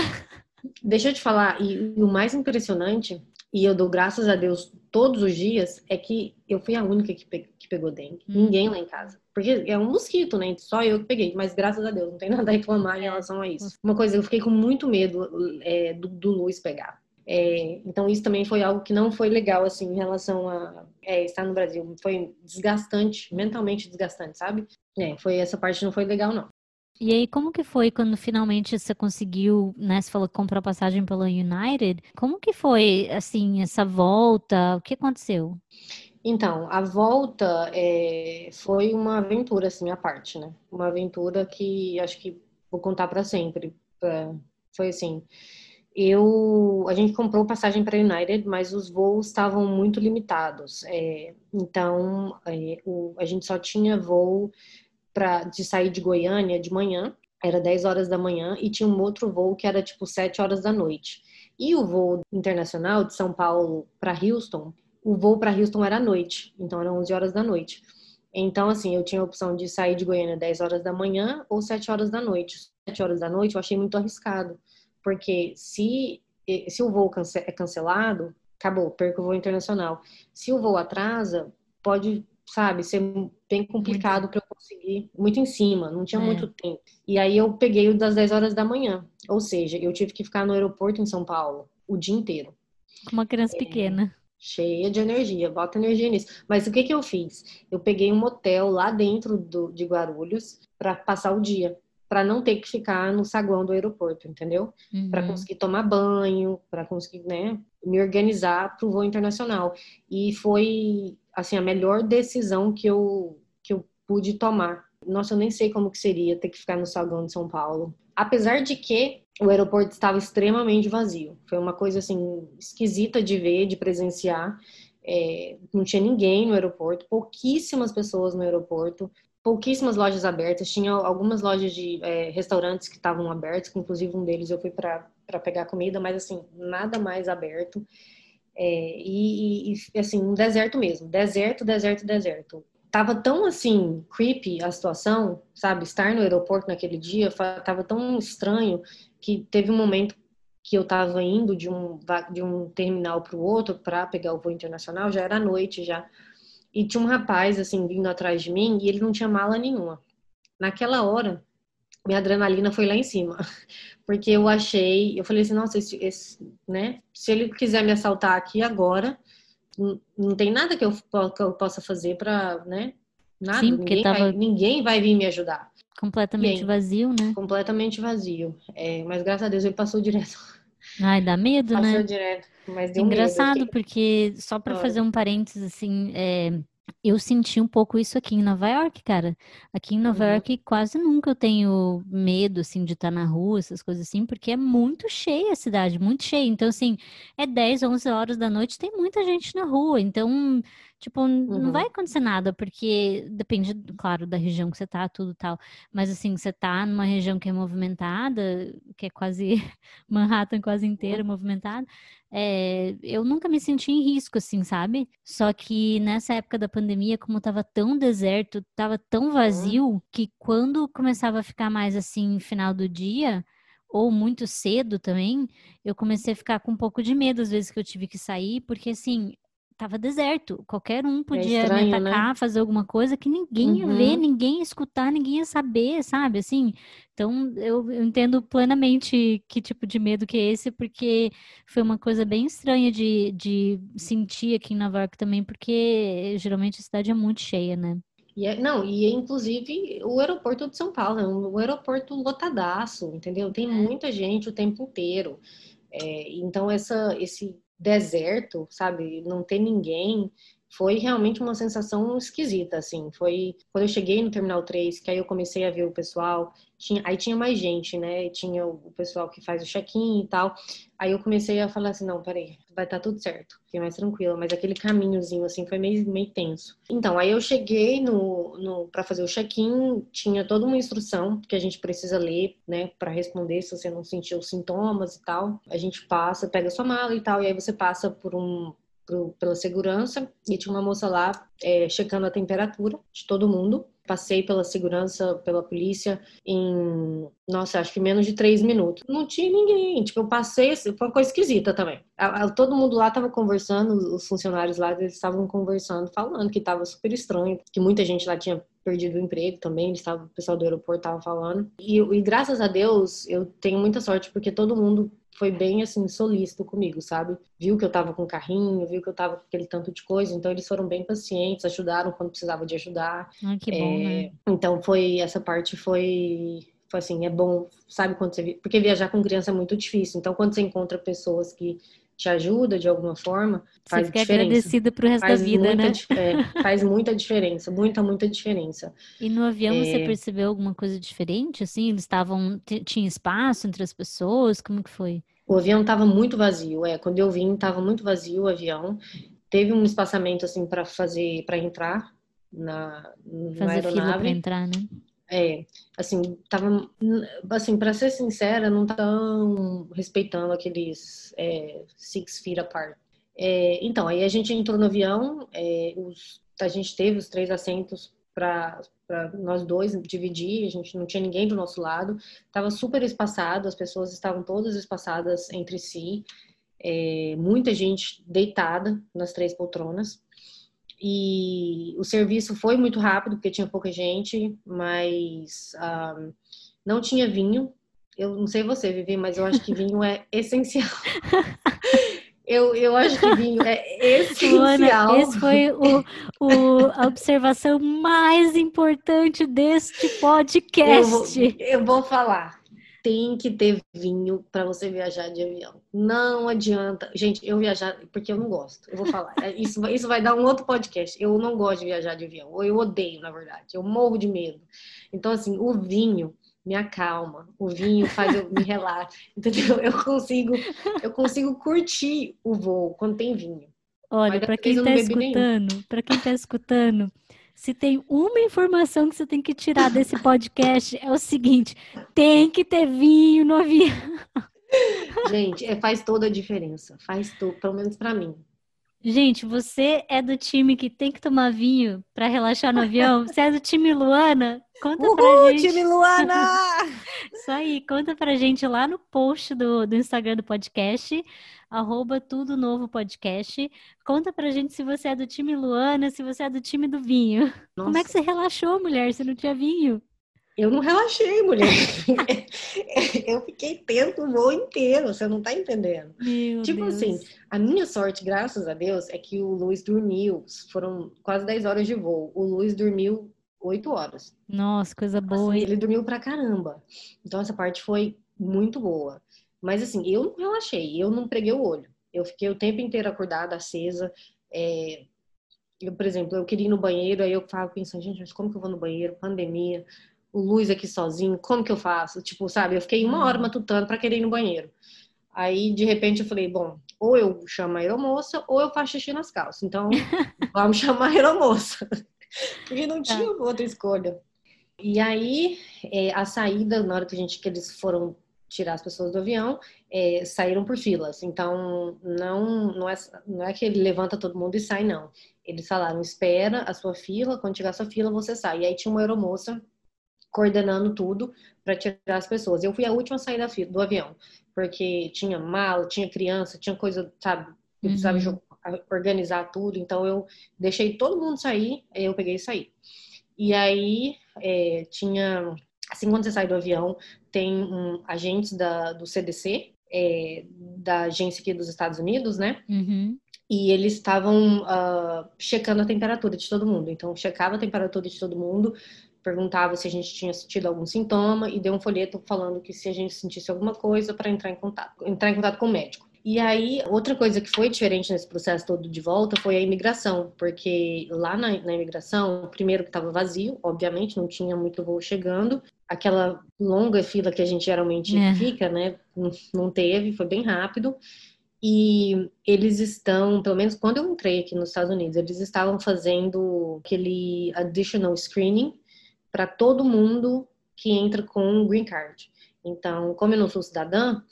A: Deixa eu te falar, e, e o mais impressionante, e eu dou graças a Deus todos os dias, é que eu fui a única que, pe que pegou dengue. Hum. Ninguém lá em casa. Porque é um mosquito, né? Só eu que peguei, mas graças a Deus, não tem nada a reclamar em relação a isso. Uma coisa, eu fiquei com muito medo é, do, do Luiz pegar. É, então isso também foi algo que não foi legal assim em relação a é, estar no Brasil. Foi desgastante, mentalmente desgastante, sabe? É, foi essa parte não foi legal não.
B: E aí, como que foi quando finalmente você conseguiu, né? Você falou que comprou passagem pela United. Como que foi, assim, essa volta? O que aconteceu?
A: Então, a volta é, foi uma aventura, assim, à parte, né? Uma aventura que acho que vou contar para sempre. Foi assim, eu a gente comprou passagem para United, mas os voos estavam muito limitados. É, então é, o, a gente só tinha voo para de sair de Goiânia de manhã, era 10 horas da manhã, e tinha um outro voo que era tipo 7 horas da noite. E o voo internacional de São Paulo para Houston, o voo para Houston era à noite, então eram 11 horas da noite. Então, assim, eu tinha a opção de sair de Goiânia 10 horas da manhã ou 7 horas da noite. sete horas da noite, eu achei muito arriscado. Porque se, se o voo é cancelado, acabou, perco o voo internacional. Se o voo atrasa, pode, sabe, ser bem complicado para eu conseguir, muito em cima, não tinha é. muito tempo. E aí eu peguei o das 10 horas da manhã, ou seja, eu tive que ficar no aeroporto em São Paulo o dia inteiro.
B: Uma criança é, pequena.
A: Cheia de energia, bota energia nisso. Mas o que que eu fiz? Eu peguei um motel lá dentro do, de Guarulhos para passar o dia para não ter que ficar no saguão do aeroporto, entendeu? Uhum. Para conseguir tomar banho, para conseguir, né, me organizar para o voo internacional. E foi assim a melhor decisão que eu que eu pude tomar. Nossa, eu nem sei como que seria ter que ficar no saguão de São Paulo. Apesar de que o aeroporto estava extremamente vazio. Foi uma coisa assim esquisita de ver, de presenciar. É, não tinha ninguém no aeroporto, pouquíssimas pessoas no aeroporto pouquíssimas lojas abertas, tinha algumas lojas de é, restaurantes que estavam abertos, inclusive um deles eu fui para pegar comida, mas assim, nada mais aberto. É, e, e, assim, um deserto mesmo, deserto, deserto, deserto. Tava tão assim, creepy a situação, sabe? Estar no aeroporto naquele dia, tava tão estranho que teve um momento que eu tava indo de um, de um terminal para o outro para pegar o voo internacional, já era noite já. E tinha um rapaz, assim, vindo atrás de mim e ele não tinha mala nenhuma. Naquela hora, minha adrenalina foi lá em cima. Porque eu achei, eu falei assim, nossa, esse, esse, né? Se ele quiser me assaltar aqui agora, não, tem nada que eu, que eu possa fazer para, né? Nada, Sim, porque ninguém, tava... vai, ninguém vai vir me ajudar.
B: Completamente aí, vazio, né?
A: Completamente vazio. É, mas graças a Deus ele passou direto.
B: Ai, dá medo,
A: passou
B: né?
A: Passou direto. Mas deu
B: Engraçado,
A: medo,
B: porque só para fazer um parênteses, assim, é, eu senti um pouco isso aqui em Nova York, cara. Aqui em Nova uhum. York, quase nunca eu tenho medo, assim, de estar na rua, essas coisas assim, porque é muito cheia a cidade, muito cheia. Então, assim, é 10, 11 horas da noite, tem muita gente na rua. Então, Tipo, uhum. não vai acontecer nada, porque depende, claro, da região que você tá, tudo tal. Mas assim, você tá numa região que é movimentada, que é quase Manhattan quase inteira movimentada, é, eu nunca me senti em risco, assim, sabe? Só que nessa época da pandemia, como tava tão deserto, tava tão vazio, que quando começava a ficar mais assim, final do dia, ou muito cedo também, eu comecei a ficar com um pouco de medo às vezes que eu tive que sair, porque assim, tava deserto. Qualquer um é podia é estranho, me atacar, né? fazer alguma coisa que ninguém ia ver, uhum. ninguém ia escutar, ninguém ia saber, sabe? Assim, então eu, eu, entendo plenamente que tipo de medo que é esse, porque foi uma coisa bem estranha de, de sentir aqui em Nova York também, porque geralmente a cidade é muito cheia, né?
A: E é, não, e é, inclusive o aeroporto de São Paulo é um, um aeroporto lotadaço, entendeu? Tem é. muita gente o tempo inteiro. É, então essa, esse deserto, sabe? Não ter ninguém. Foi realmente uma sensação esquisita, assim. Foi quando eu cheguei no Terminal 3, que aí eu comecei a ver o pessoal. Tinha, aí tinha mais gente, né? Tinha o pessoal que faz o check-in e tal. Aí eu comecei a falar assim: não, peraí, vai estar tá tudo certo. Fiquei mais tranquila. Mas aquele caminhozinho, assim, foi meio, meio tenso. Então, aí eu cheguei no, no para fazer o check-in, tinha toda uma instrução que a gente precisa ler, né? Para responder se você não sentiu os sintomas e tal. A gente passa, pega sua mala e tal. E aí você passa por um pro, pela segurança e tinha uma moça lá é, checando a temperatura de todo mundo. Passei pela segurança, pela polícia em, nossa, acho que menos de três minutos. Não tinha ninguém. Tipo, eu passei, foi uma coisa esquisita também. Todo mundo lá estava conversando, os funcionários lá, eles estavam conversando, falando que estava super estranho, que muita gente lá tinha perdido o emprego também, eles tavam, o pessoal do aeroporto estava falando. E, e graças a Deus, eu tenho muita sorte, porque todo mundo foi bem assim solícito comigo, sabe? Viu que eu tava com carrinho, viu que eu tava com aquele tanto de coisa, então eles foram bem pacientes, ajudaram quando precisava de ajudar.
B: Ai, que bom, é, né?
A: Então foi essa parte foi foi assim, é bom, sabe quando você porque viajar com criança é muito difícil. Então quando você encontra pessoas que te ajuda de alguma forma, faz
B: Você fica
A: diferença.
B: agradecida pro resto
A: faz
B: da vida,
A: né?
B: É,
A: faz muita diferença, muita, muita diferença.
B: E no avião é... você percebeu alguma coisa diferente? Assim, eles estavam, tinha espaço entre as pessoas? Como que foi?
A: O avião estava muito vazio, é. Quando eu vim, estava muito vazio o avião. Teve um espaçamento assim para fazer, para entrar na,
B: na fazer aeronave. fila para entrar, né?
A: É, assim, tava, assim, para ser sincera, não tão respeitando aqueles é, six feet apart. É, então, aí a gente entrou no avião, é, os, a gente teve os três assentos para nós dois dividir, a gente não tinha ninguém do nosso lado, estava super espaçado, as pessoas estavam todas espaçadas entre si, é, muita gente deitada nas três poltronas. E o serviço foi muito rápido, porque tinha pouca gente, mas um, ah, não tinha vinho. Eu não sei você, Vivi, mas eu acho que vinho é essencial. Eu, eu acho que vinho é essencial. Ana,
B: esse foi o, o, a observação mais importante deste podcast.
A: Eu vou, eu vou falar. Tem que ter vinho para você viajar de avião. Não adianta. Gente, eu viajar, porque eu não gosto. Eu vou falar. É, isso, isso vai dar um outro podcast. Eu não gosto de viajar de avião. Ou eu odeio, na verdade. Eu morro de medo. Então, assim, o vinho me acalma, o vinho faz eu me relaxar, entendeu? Eu consigo, eu consigo curtir o voo quando tem vinho.
B: Olha, para quem está escutando, para quem está escutando, se tem uma informação que você tem que tirar desse podcast é o seguinte: tem que ter vinho no avião.
A: Gente, é, faz toda a diferença, faz tudo, pelo menos para mim.
B: Gente, você é do time que tem que tomar vinho para relaxar no avião? Você é do time Luana? Conta Uhul, pra gente.
C: time Luana!
B: Isso aí, conta pra gente lá no post do, do Instagram do podcast, arroba tudo novo podcast. Conta pra gente se você é do time Luana, se você é do time do vinho. Nossa. Como é que você relaxou, mulher, se não tinha vinho?
A: Eu não relaxei, mulher. eu fiquei tento o voo inteiro, você não tá entendendo.
B: Meu
A: tipo
B: Deus.
A: assim, a minha sorte, graças a Deus, é que o Luiz dormiu. Foram quase 10 horas de voo. O Luiz dormiu 8 horas.
B: Nossa, coisa assim, boa.
A: Assim, ele dormiu pra caramba. Então essa parte foi muito boa. Mas assim, eu não relaxei, eu não preguei o olho. Eu fiquei o tempo inteiro acordada, acesa. É... Eu, por exemplo, eu queria ir no banheiro, aí eu ficava pensando, gente, mas como que eu vou no banheiro? Pandemia o Luiz aqui sozinho, como que eu faço? Tipo, sabe, eu fiquei uma hora uhum. matutando para querer ir no banheiro. Aí, de repente, eu falei, bom, ou eu chamo a aeromoça, ou eu faço xixi nas calças. Então, vamos chamar a aeromoça. Porque não tinha é. outra escolha. E aí, é, a saída, na hora que, a gente, que eles foram tirar as pessoas do avião, é, saíram por filas. Então, não, não, é, não é que ele levanta todo mundo e sai, não. Eles falaram, espera a sua fila, quando chegar a sua fila, você sai. E aí tinha uma aeromoça coordenando tudo para tirar as pessoas. Eu fui a última a sair da fila, do avião, porque tinha mala, tinha criança, tinha coisa, sabe? Eu precisava uhum. organizar tudo, então eu deixei todo mundo sair, eu peguei e saí. E aí é, tinha, assim, quando você sai do avião, tem um, agentes da, do CDC, é, da agência aqui dos Estados Unidos, né?
B: Uhum.
A: E eles estavam uh, checando a temperatura de todo mundo. Então, checava a temperatura de todo mundo, perguntava se a gente tinha sentido algum sintoma e deu um folheto falando que se a gente sentisse alguma coisa para entrar em contato, entrar em contato com o médico. E aí, outra coisa que foi diferente nesse processo todo de volta foi a imigração, porque lá na, na imigração, primeiro que estava vazio, obviamente, não tinha muito voo chegando, aquela longa fila que a gente geralmente é. fica, né, não teve, foi bem rápido. E eles estão, pelo menos quando eu entrei aqui nos Estados Unidos, eles estavam fazendo aquele additional screening, para todo mundo que entra com um green card. Então, como eu não sou cidadã,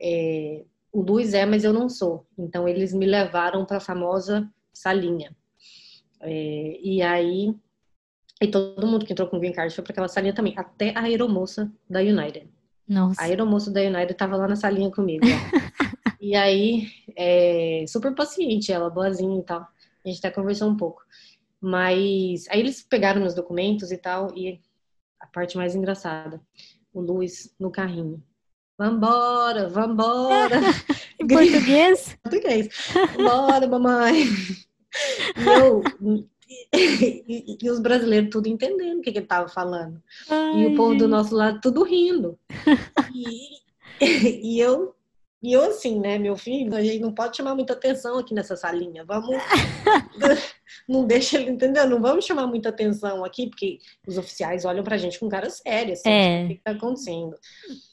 A: é, o Luiz é, mas eu não sou. Então, eles me levaram para a famosa salinha. É, e aí, e todo mundo que entrou com green card foi para aquela salinha também, até a aeromoça da United.
B: Nossa.
A: A aeromoça da United estava lá na salinha comigo. e aí, é, super paciente ela, boazinha e tal. A gente até conversou um pouco. Mas aí eles pegaram meus documentos e tal, e a parte mais engraçada, o Luiz no carrinho. Vambora, vambora!
B: em português?
A: português. Bora, mamãe! E eu. E, e, os brasileiros tudo entendendo o que, que ele tava falando. Ai, e o povo do nosso lado tudo rindo. E, e eu e eu, assim, né, meu filho, a gente não pode chamar muita atenção aqui nessa salinha. Vamos. Não deixa ele, entendeu? Não vamos chamar muita atenção aqui, porque os oficiais olham pra gente com cara séria, assim, é. o que tá acontecendo.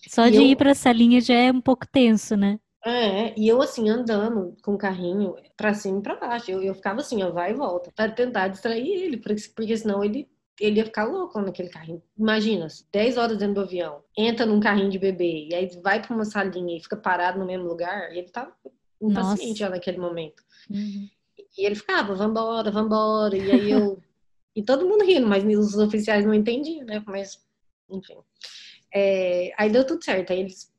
B: Só e de eu... ir pra salinha já é um pouco tenso, né?
A: É, e eu assim, andando com o carrinho pra cima e pra baixo. Eu, eu ficava assim, ó, vai e volta, pra tentar distrair ele, porque, porque senão ele ele ia ficar louco naquele carrinho. Imagina, 10 horas dentro do avião, entra num carrinho de bebê, e aí vai para uma salinha e fica parado no mesmo lugar, e ele tá impaciente já naquele momento.
B: Uhum.
A: E ele ficava, vambora, vambora, e aí eu E todo mundo rindo, mas os oficiais não entendiam, né? Mas, enfim. É, aí deu tudo certo. Aí eles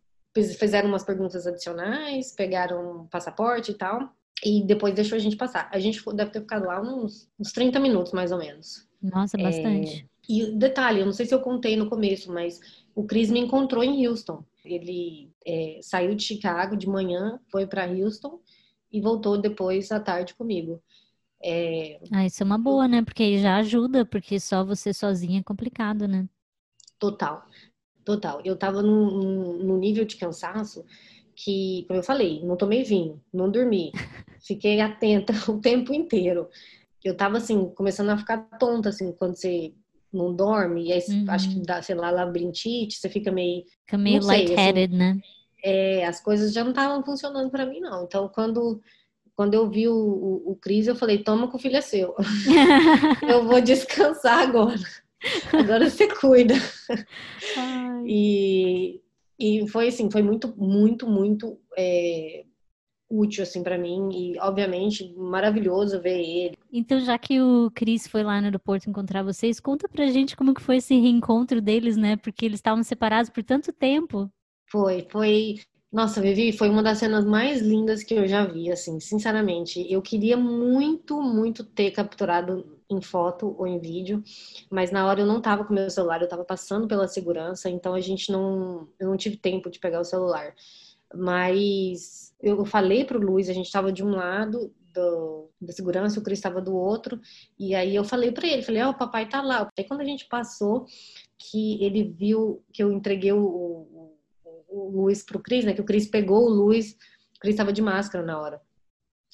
A: fizeram umas perguntas adicionais, pegaram passaporte e tal. E depois deixou a gente passar. A gente deve ter ficado lá uns, uns 30 minutos, mais ou menos.
B: Nossa, bastante.
A: É, e detalhe, eu não sei se eu contei no começo, mas o Chris me encontrou em Houston. Ele é, saiu de Chicago de manhã, foi para Houston e voltou depois à tarde comigo.
B: É... Ah, isso é uma boa, né? Porque aí já ajuda, porque só você sozinha é complicado, né?
A: Total, total. Eu tava num, num nível de cansaço que, como eu falei, não tomei vinho, não dormi, fiquei atenta o tempo inteiro. Eu tava assim, começando a ficar tonta, assim, quando você não dorme, e aí uhum. acho que dá, sei lá, labirintite, você fica meio.
B: Fica meio assim. lightheaded, assim, né?
A: É, as coisas já não estavam funcionando para mim, não. Então, quando, quando eu vi o, o, o Cris, eu falei: toma que o filho é seu. eu vou descansar agora. Agora você cuida. E, e foi assim, foi muito, muito, muito é, útil assim para mim e obviamente maravilhoso ver ele.
B: Então, já que o Cris foi lá no aeroporto encontrar vocês, conta pra gente como que foi esse reencontro deles, né? Porque eles estavam separados por tanto tempo.
A: Foi, foi nossa, Vivi, foi uma das cenas mais lindas que eu já vi, assim, sinceramente. Eu queria muito, muito ter capturado em foto ou em vídeo, mas na hora eu não tava com meu celular, eu tava passando pela segurança, então a gente não, eu não tive tempo de pegar o celular. Mas eu falei pro Luiz, a gente tava de um lado do, da segurança, o Cris estava do outro, e aí eu falei para ele, falei, ó, oh, o papai tá lá. Aí quando a gente passou, que ele viu que eu entreguei o, o Luiz pro Cris, né? Que o Cris pegou o Luiz, o Cris estava de máscara na hora.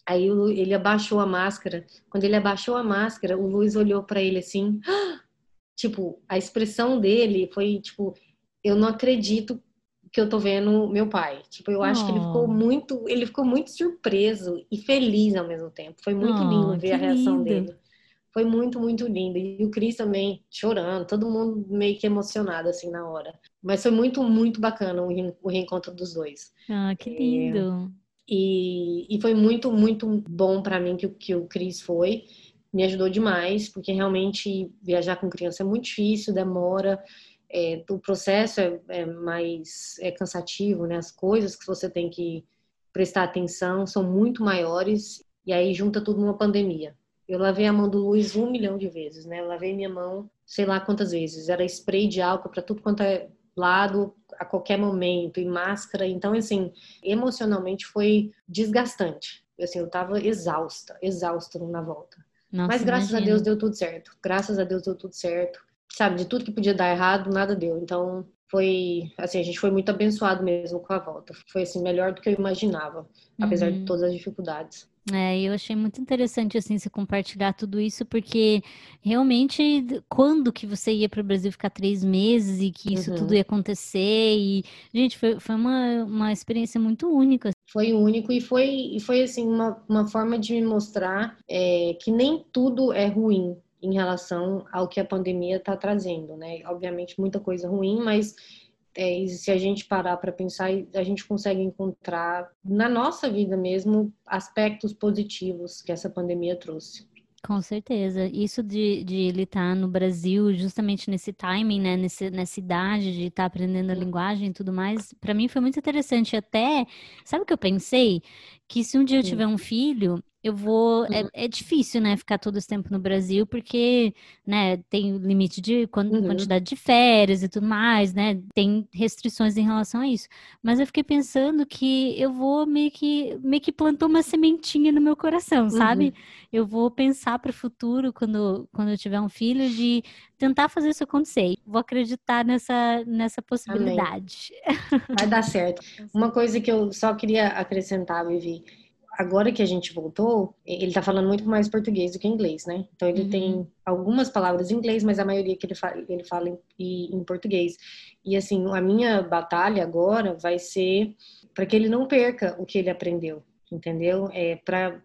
A: Aí ele abaixou a máscara. Quando ele abaixou a máscara, o Luiz olhou para ele assim, tipo, a expressão dele foi tipo, eu não acredito que eu tô vendo meu pai. Tipo, eu acho oh. que ele ficou muito, ele ficou muito surpreso e feliz ao mesmo tempo. Foi muito oh, lindo ver a reação lindo. dele. Foi muito, muito lindo. E o Cris também chorando, todo mundo meio que emocionado assim na hora. Mas foi muito, muito bacana o reencontro dos dois.
B: Ah, que lindo.
A: É, e, e foi muito, muito bom para mim que, que o Cris foi. Me ajudou demais, porque realmente viajar com criança é muito difícil, demora. É, o processo é, é, mais é cansativo, né? As coisas que você tem que prestar atenção são muito maiores e aí junta tudo numa pandemia. Eu lavei a mão do Luiz um milhão de vezes, né? Eu lavei minha mão sei lá quantas vezes. Era spray de álcool para tudo quanto é lado a qualquer momento, e máscara. Então, assim, emocionalmente foi desgastante. Assim, eu tava exausta, exausta na volta. Nossa, Mas graças imagina. a Deus deu tudo certo. Graças a Deus deu tudo certo. Sabe, de tudo que podia dar errado, nada deu. Então, foi, assim, a gente foi muito abençoado mesmo com a volta. Foi, assim, melhor do que eu imaginava, apesar uhum. de todas as dificuldades.
B: É, eu achei muito interessante assim você compartilhar tudo isso, porque realmente quando que você ia para o Brasil ficar três meses e que isso uhum. tudo ia acontecer e gente foi, foi uma, uma experiência muito única.
A: Foi único e foi e foi assim uma, uma forma de me mostrar é, que nem tudo é ruim em relação ao que a pandemia está trazendo, né? Obviamente muita coisa ruim, mas é, se a gente parar para pensar, a gente consegue encontrar na nossa vida mesmo aspectos positivos que essa pandemia trouxe.
B: Com certeza. Isso de, de ele estar tá no Brasil, justamente nesse timing, né? Nesse, nessa idade de estar tá aprendendo a linguagem e tudo mais, para mim foi muito interessante. Até, sabe o que eu pensei? Que se um dia eu tiver um filho, eu vou. É, uhum. é, difícil, né, ficar todo esse tempo no Brasil, porque, né, tem limite de uhum. quantidade de férias e tudo mais, né? Tem restrições em relação a isso. Mas eu fiquei pensando que eu vou meio que meio que plantou uma sementinha no meu coração, sabe? Uhum. Eu vou pensar para o futuro, quando, quando eu tiver um filho, de tentar fazer isso acontecer. Vou acreditar nessa, nessa possibilidade.
A: Amém. Vai dar certo. Uma coisa que eu só queria acrescentar, Vivi agora que a gente voltou, ele tá falando muito mais português do que inglês, né? Então ele uhum. tem algumas palavras em inglês, mas a maioria que ele fala, ele fala em, em português. E assim, a minha batalha agora vai ser para que ele não perca o que ele aprendeu, entendeu? É para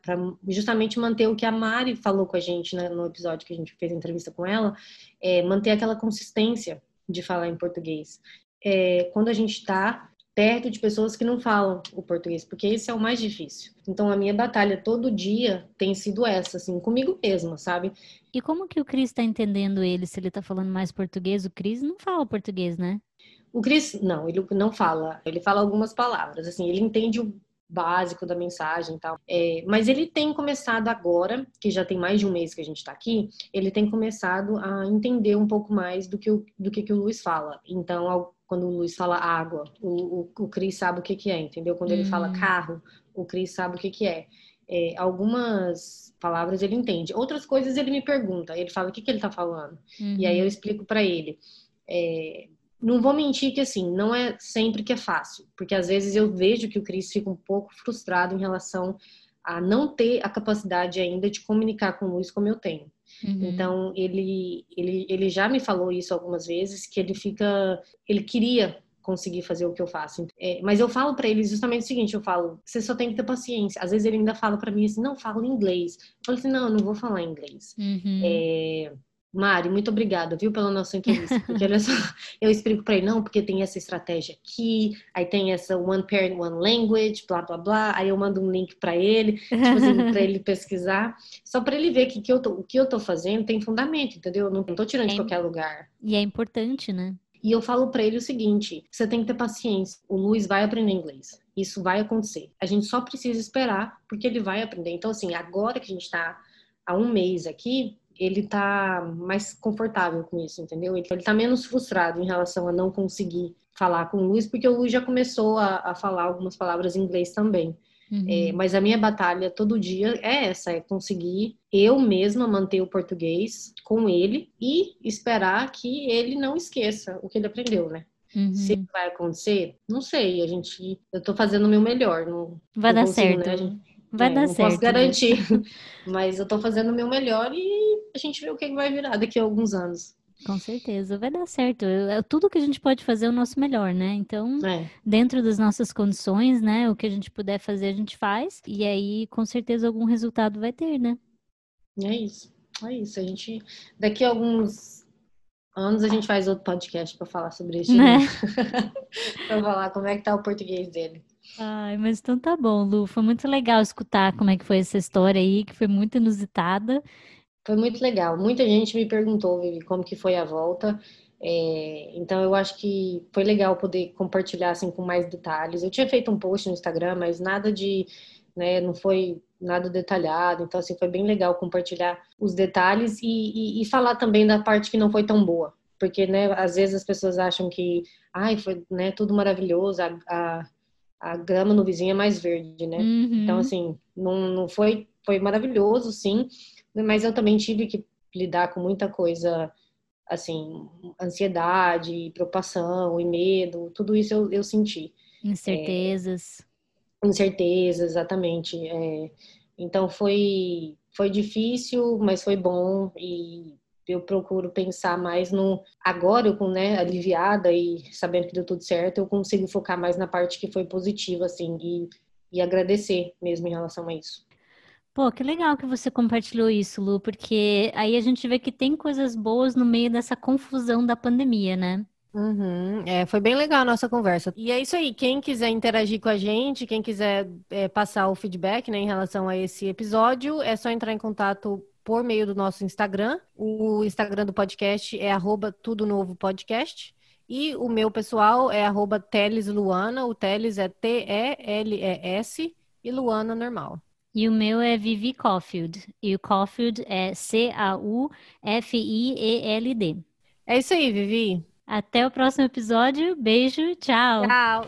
A: justamente manter o que a Mari falou com a gente né, no episódio que a gente fez a entrevista com ela, é manter aquela consistência de falar em português. É, quando a gente está perto de pessoas que não falam o português, porque esse é o mais difícil. Então a minha batalha todo dia tem sido essa, assim, comigo mesma, sabe?
B: E como que o Cris está entendendo ele? Se ele está falando mais português, o Cris não fala português, né?
A: O Cris, não, ele não fala. Ele fala algumas palavras, assim, ele entende o básico da mensagem e tal. É, mas ele tem começado agora, que já tem mais de um mês que a gente está aqui, ele tem começado a entender um pouco mais do que o, do que, que o Luiz fala. Então, quando o Luiz fala água, o, o, o Cris sabe o que, que é, entendeu? Quando ele fala hum. carro, o Cris sabe o que, que é. é. Algumas palavras ele entende, outras coisas ele me pergunta, ele fala o que, que ele está falando. Uhum. E aí eu uhum. explico para ele. É, não vou mentir que assim, não é sempre que é fácil, porque às vezes eu vejo que o Cris fica um pouco frustrado em relação a não ter a capacidade ainda de comunicar com o Luiz como eu tenho. Uhum. Então, ele, ele, ele já me falou isso algumas vezes, que ele fica, ele queria conseguir fazer o que eu faço. É, mas eu falo para ele justamente o seguinte, eu falo, você só tem que ter paciência. Às vezes ele ainda fala para mim assim, não, fala inglês. Eu falo assim, não, eu não vou falar inglês. Uhum. É, Mari, muito obrigada, viu, pela nossa entrevista. Porque olha só, eu explico para ele, não, porque tem essa estratégia aqui, aí tem essa one parent, one language, blá, blá, blá. Aí eu mando um link para ele, tipo assim, para ele pesquisar, só para ele ver que, que eu tô, o que eu tô fazendo tem fundamento, entendeu? Eu não tô tirando é, de qualquer lugar.
B: E é importante, né?
A: E eu falo para ele o seguinte: você tem que ter paciência. O Luiz vai aprender inglês. Isso vai acontecer. A gente só precisa esperar, porque ele vai aprender. Então, assim, agora que a gente está há um mês aqui, ele tá mais confortável com isso, entendeu? Ele, ele tá menos frustrado em relação a não conseguir falar com o Luiz, porque o Luiz já começou a, a falar algumas palavras em inglês também. Uhum. É, mas a minha batalha todo dia é essa, é conseguir eu mesma manter o português com ele e esperar que ele não esqueça o que ele aprendeu, né? Uhum. Se vai acontecer, não sei. A gente, eu tô fazendo o meu melhor. Não,
B: vai não dar consigo, né? certo. Né? Vai é, dar
A: não
B: certo.
A: Posso garantir, mas eu tô fazendo o meu melhor e a gente vê o que vai virar daqui a alguns anos.
B: Com certeza, vai dar certo. É tudo que a gente pode fazer é o nosso melhor, né? Então, é. dentro das nossas condições, né? O que a gente puder fazer, a gente faz. E aí, com certeza, algum resultado vai ter, né?
A: É isso. É isso. A gente, daqui a alguns anos, a gente faz outro podcast para falar sobre isso. Né? para falar como é que tá o português dele.
B: Ai, mas então tá bom, Lu. Foi muito legal escutar como é que foi essa história aí, que foi muito inusitada.
A: Foi muito legal. Muita gente me perguntou, Vivi, como que foi a volta. É, então eu acho que foi legal poder compartilhar assim com mais detalhes. Eu tinha feito um post no Instagram, mas nada de, né, não foi nada detalhado. Então assim foi bem legal compartilhar os detalhes e, e, e falar também da parte que não foi tão boa, porque né, às vezes as pessoas acham que, ai, foi né, tudo maravilhoso, a, a a grama no vizinho é mais verde, né? Uhum. Então, assim, não, não foi, foi maravilhoso, sim, mas eu também tive que lidar com muita coisa, assim, ansiedade, preocupação e medo, tudo isso eu, eu senti.
B: Incertezas.
A: É, incertezas, exatamente. É, então, foi, foi difícil, mas foi bom e eu procuro pensar mais no agora eu com né aliviada e sabendo que deu tudo certo eu consigo focar mais na parte que foi positiva assim e, e agradecer mesmo em relação a isso
B: Pô, que legal que você compartilhou isso, Lu, porque aí a gente vê que tem coisas boas no meio dessa confusão da pandemia, né?
A: Uhum. É, foi bem legal a nossa conversa. E é isso aí. Quem quiser interagir com a gente, quem quiser é, passar o feedback né, em relação a esse episódio, é só entrar em contato por meio do nosso Instagram. O Instagram do podcast é tudo novo podcast. E o meu pessoal é arroba Teles Luana. O Teles é T-E-L-E-S e Luana normal.
B: E o meu é Vivi Caulfield. E o Caulfield é C-A-U-F-I-E-L-D.
A: É isso aí, Vivi.
B: Até o próximo episódio. Beijo, tchau.
A: Tchau.